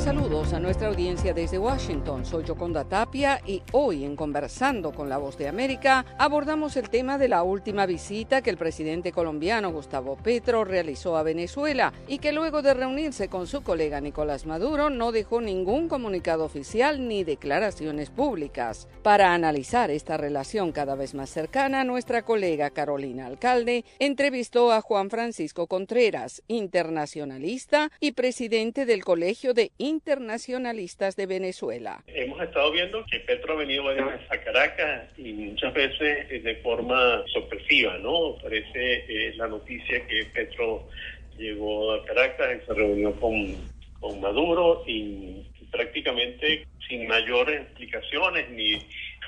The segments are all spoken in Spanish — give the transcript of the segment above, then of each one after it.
Cordiales saludos a nuestra audiencia desde Washington. Soy Yoconda Tapia y hoy en Conversando con la Voz de América abordamos el tema de la última visita que el presidente colombiano Gustavo Petro realizó a Venezuela y que luego de reunirse con su colega Nicolás Maduro no dejó ningún comunicado oficial ni declaraciones públicas. Para analizar esta relación cada vez más cercana, nuestra colega Carolina Alcalde entrevistó a Juan Francisco Contreras, internacionalista y presidente del Colegio de Internacionalistas de Venezuela. Hemos estado viendo que Petro ha venido a Caracas y muchas veces eh, de forma sorpresiva, ¿no? Parece eh, la noticia que Petro llegó a Caracas y se reunió con, con Maduro y prácticamente sin mayores explicaciones ni,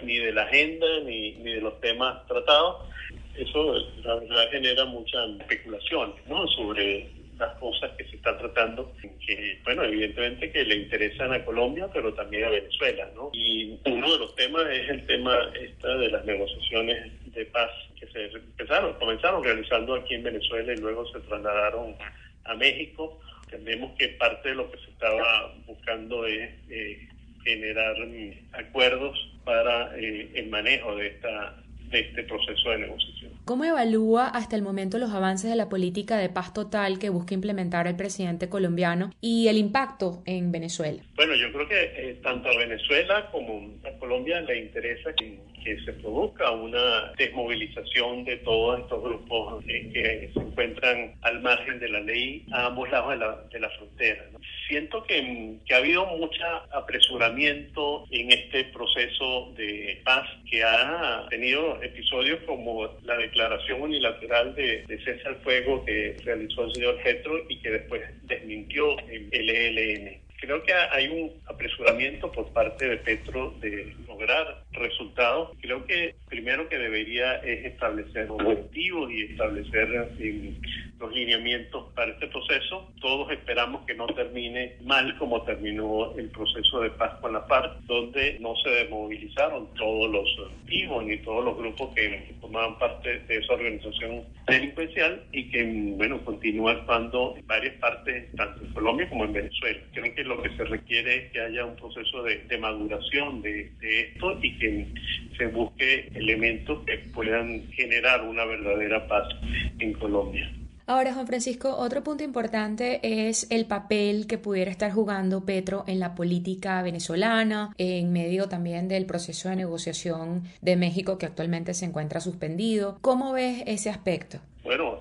ni de la agenda ni, ni de los temas tratados. Eso la verdad genera mucha especulación ¿no? sobre las cosas que se están tratando, que, bueno, evidentemente que le interesan a Colombia, pero también a Venezuela, ¿no? Y uno de los temas es el tema esta de las negociaciones de paz que se empezaron, comenzaron realizando aquí en Venezuela y luego se trasladaron a México. Entendemos que parte de lo que se estaba buscando es eh, generar mm, acuerdos para eh, el manejo de esta de este proceso de negociación. ¿Cómo evalúa hasta el momento los avances de la política de paz total que busca implementar el presidente colombiano y el impacto en Venezuela? Bueno, yo creo que eh, tanto a Venezuela como a Colombia le interesa que, se produzca una desmovilización de todos estos grupos eh, que se encuentran al margen de la ley a ambos lados de la, de la frontera. Siento que, que ha habido mucho apresuramiento en este proceso de paz que ha tenido episodios como la declaración unilateral de, cese al fuego que realizó el señor Getro y que después desmintió el ELN. Creo que hay un apresuramiento por parte de Petro de lograr resultados. Creo que primero que debería es establecer objetivos y establecer los lineamientos para este proceso. Todos esperamos que no termine mal como terminó el proceso de paz con la FARC, donde no se desmovilizaron todos los activos ni todos los grupos que formaban parte de esa organización delincuencial y que, bueno, continúa actuando en varias partes, tanto en Colombia como en Venezuela. Creo que lo que se requiere es que haya un proceso de, maduración de, de esto y que se busque elementos que puedan generar una verdadera paz en Colombia. Ahora, Juan Francisco, otro punto importante es el papel que pudiera estar jugando Petro en la política venezolana, en medio también del proceso de negociación de México que actualmente se encuentra suspendido. ¿Cómo ves ese aspecto? Bueno,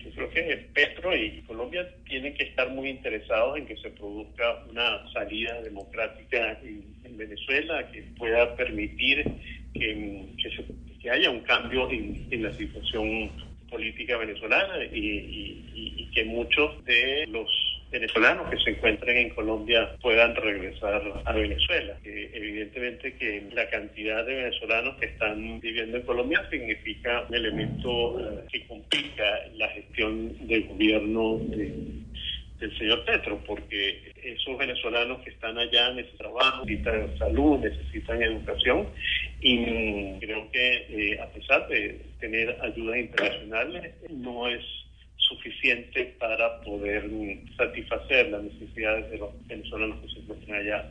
yo creo que Petro y Colombia tienen que estar muy interesados en que se produzca una salida democrática Venezuela que pueda permitir que, que, haya un cambio en, la situación política venezolana y, que muchos de los venezolanos que se encuentren en Colombia puedan regresar a Venezuela. evidentemente que la cantidad de venezolanos que están viviendo en Colombia significa un elemento eh, que complica la gestión del gobierno del señor Petro, porque esos venezolanos que están allá necesitan trabajo, necesitan salud, necesitan educación y creo que eh, a pesar de tener ayudas internacionales no es suficiente para poder satisfacer las necesidades de los venezolanos que se encuentran allá.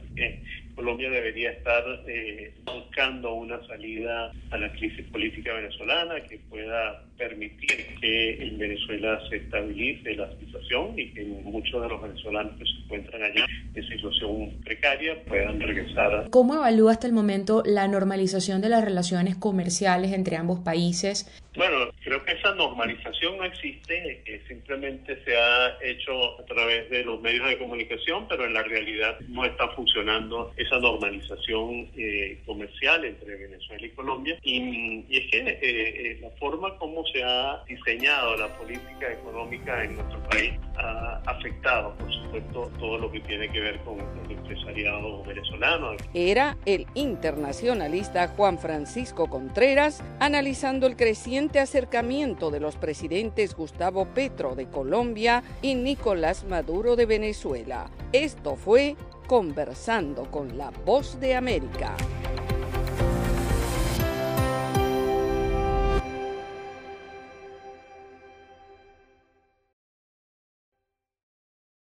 Colombia debería estar eh, buscando una salida a la crisis política venezolana que pueda permitir que en Venezuela se estabilice la situación y que muchos de los venezolanos que se encuentran allá en situación precaria puedan regresar. ¿Cómo evalúa hasta el momento la normalización de las relaciones comerciales entre ambos países? Bueno, creo que normalización no existe, que simplemente se ha hecho a través de los medios de comunicación, pero en la realidad no está funcionando esa normalización eh, comercial entre Venezuela y Colombia. Y, es que eh, eh, la forma como se ha diseñado la política económica en nuestro país ha afectado, por supuesto, todo lo que tiene que ver con el empresariado venezolano. Era el internacionalista Juan Francisco Contreras analizando el creciente acercamiento de los presidentes Gustavo Petro de Colombia y Nicolás Maduro de Venezuela. Esto fue Conversando con la Voz de América.